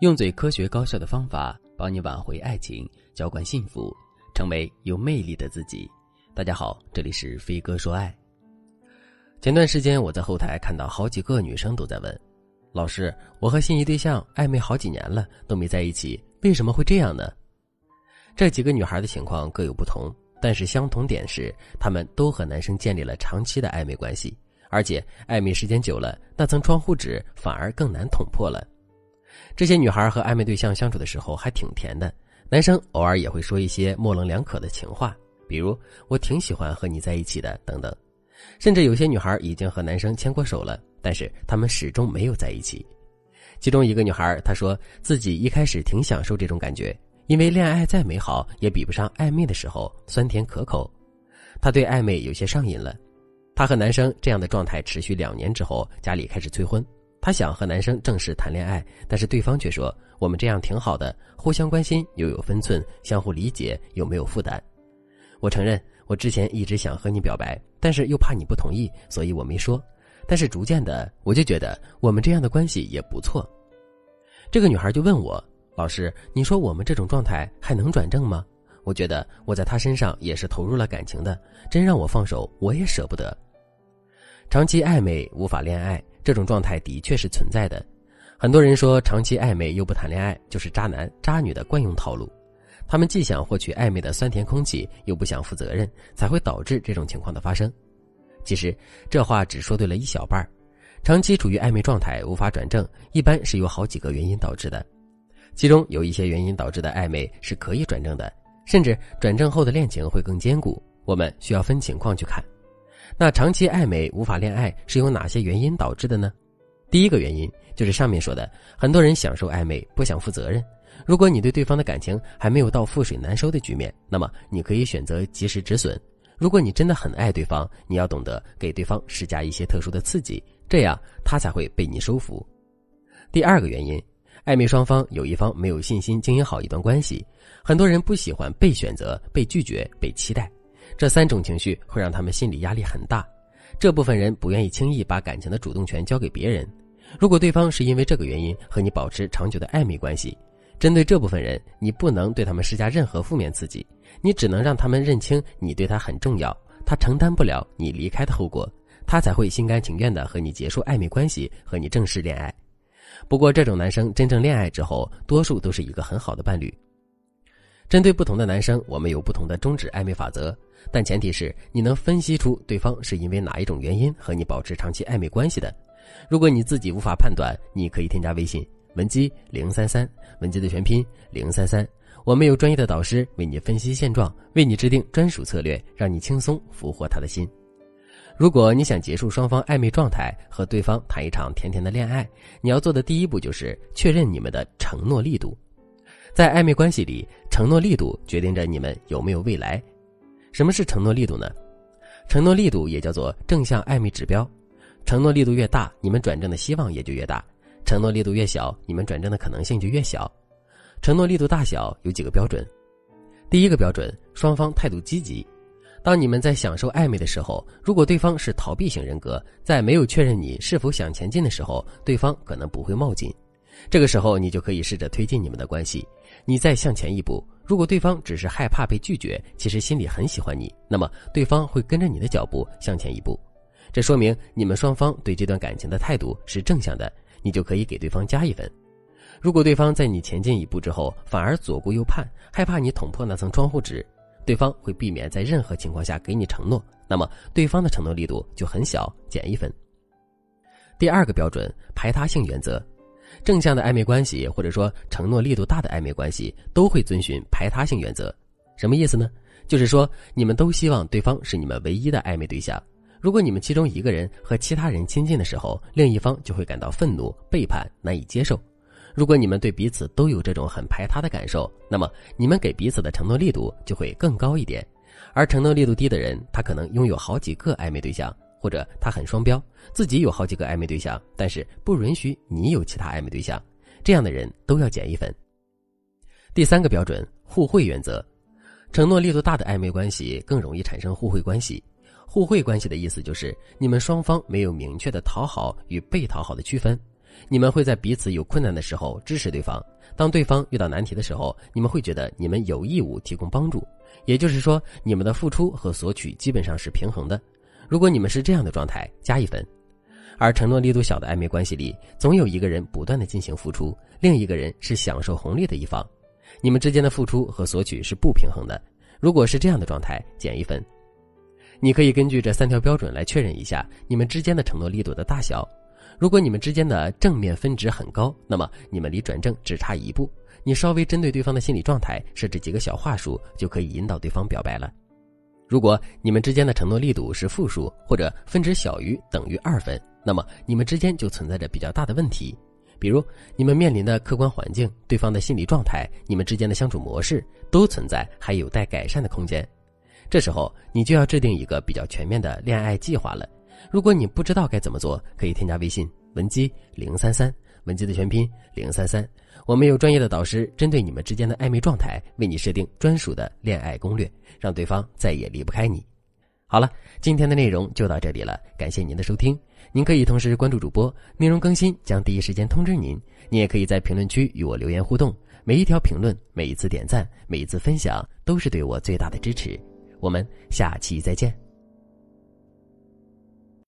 用最科学高效的方法帮你挽回爱情，浇灌幸福，成为有魅力的自己。大家好，这里是飞哥说爱。前段时间我在后台看到好几个女生都在问：“老师，我和心仪对象暧昧好几年了，都没在一起，为什么会这样呢？”这几个女孩的情况各有不同，但是相同点是，她们都和男生建立了长期的暧昧关系，而且暧昧时间久了，那层窗户纸反而更难捅破了。这些女孩和暧昧对象相处的时候还挺甜的，男生偶尔也会说一些模棱两可的情话，比如“我挺喜欢和你在一起的”等等。甚至有些女孩已经和男生牵过手了，但是他们始终没有在一起。其中一个女孩她说自己一开始挺享受这种感觉，因为恋爱再美好也比不上暧昧的时候酸甜可口。她对暧昧有些上瘾了。她和男生这样的状态持续两年之后，家里开始催婚。她想和男生正式谈恋爱，但是对方却说：“我们这样挺好的，互相关心又有分寸，相互理解又没有负担。”我承认，我之前一直想和你表白，但是又怕你不同意，所以我没说。但是逐渐的，我就觉得我们这样的关系也不错。这个女孩就问我：“老师，你说我们这种状态还能转正吗？”我觉得我在她身上也是投入了感情的，真让我放手，我也舍不得。长期暧昧无法恋爱。这种状态的确是存在的，很多人说长期暧昧又不谈恋爱就是渣男渣女的惯用套路，他们既想获取暧昧的酸甜空气，又不想负责任，才会导致这种情况的发生。其实这话只说对了一小半儿长期处于暧昧状态无法转正，一般是有好几个原因导致的，其中有一些原因导致的暧昧是可以转正的，甚至转正后的恋情会更坚固。我们需要分情况去看。那长期暧昧无法恋爱是由哪些原因导致的呢？第一个原因就是上面说的，很多人享受暧昧，不想负责任。如果你对对方的感情还没有到覆水难收的局面，那么你可以选择及时止损。如果你真的很爱对方，你要懂得给对方施加一些特殊的刺激，这样他才会被你收服。第二个原因，暧昧双方有一方没有信心经营好一段关系，很多人不喜欢被选择、被拒绝、被期待。这三种情绪会让他们心理压力很大，这部分人不愿意轻易把感情的主动权交给别人。如果对方是因为这个原因和你保持长久的暧昧关系，针对这部分人，你不能对他们施加任何负面刺激，你只能让他们认清你对他很重要，他承担不了你离开的后果，他才会心甘情愿的和你结束暧昧关系，和你正式恋爱。不过，这种男生真正恋爱之后，多数都是一个很好的伴侣。针对不同的男生，我们有不同的终止暧昧法则。但前提是你能分析出对方是因为哪一种原因和你保持长期暧昧关系的。如果你自己无法判断，你可以添加微信文姬零三三，文姬的全拼零三三，我们有专业的导师为你分析现状，为你制定专属策略，让你轻松俘获他的心。如果你想结束双方暧昧状态，和对方谈一场甜甜的恋爱，你要做的第一步就是确认你们的承诺力度。在暧昧关系里，承诺力度决定着你们有没有未来。什么是承诺力度呢？承诺力度也叫做正向暧昧指标。承诺力度越大，你们转正的希望也就越大；承诺力度越小，你们转正的可能性就越小。承诺力度大小有几个标准。第一个标准，双方态度积极。当你们在享受暧昧的时候，如果对方是逃避型人格，在没有确认你是否想前进的时候，对方可能不会冒进。这个时候，你就可以试着推进你们的关系。你再向前一步，如果对方只是害怕被拒绝，其实心里很喜欢你，那么对方会跟着你的脚步向前一步。这说明你们双方对这段感情的态度是正向的，你就可以给对方加一分。如果对方在你前进一步之后，反而左顾右盼，害怕你捅破那层窗户纸，对方会避免在任何情况下给你承诺，那么对方的承诺力度就很小，减一分。第二个标准，排他性原则。正向的暧昧关系，或者说承诺力度大的暧昧关系，都会遵循排他性原则。什么意思呢？就是说，你们都希望对方是你们唯一的暧昧对象。如果你们其中一个人和其他人亲近的时候，另一方就会感到愤怒、背叛、难以接受。如果你们对彼此都有这种很排他的感受，那么你们给彼此的承诺力度就会更高一点。而承诺力度低的人，他可能拥有好几个暧昧对象。或者他很双标，自己有好几个暧昧对象，但是不允许你有其他暧昧对象，这样的人都要减一分。第三个标准，互惠原则，承诺力度大的暧昧关系更容易产生互惠关系。互惠关系的意思就是你们双方没有明确的讨好与被讨好的区分，你们会在彼此有困难的时候支持对方；当对方遇到难题的时候，你们会觉得你们有义务提供帮助。也就是说，你们的付出和索取基本上是平衡的。如果你们是这样的状态，加一分。而承诺力度小的暧昧关系里，总有一个人不断的进行付出，另一个人是享受红利的一方，你们之间的付出和索取是不平衡的。如果是这样的状态，减一分。你可以根据这三条标准来确认一下你们之间的承诺力度的大小。如果你们之间的正面分值很高，那么你们离转正只差一步。你稍微针对对方的心理状态设置几个小话术，就可以引导对方表白了。如果你们之间的承诺力度是负数，或者分值小于等于二分，那么你们之间就存在着比较大的问题。比如你们面临的客观环境、对方的心理状态、你们之间的相处模式，都存在还有待改善的空间。这时候你就要制定一个比较全面的恋爱计划了。如果你不知道该怎么做，可以添加微信文姬零三三，文姬的全拼零三三。我们有专业的导师，针对你们之间的暧昧状态，为你设定专属的恋爱攻略，让对方再也离不开你。好了，今天的内容就到这里了，感谢您的收听。您可以同时关注主播，内容更新将第一时间通知您。您也可以在评论区与我留言互动，每一条评论、每一次点赞、每一次分享，都是对我最大的支持。我们下期再见。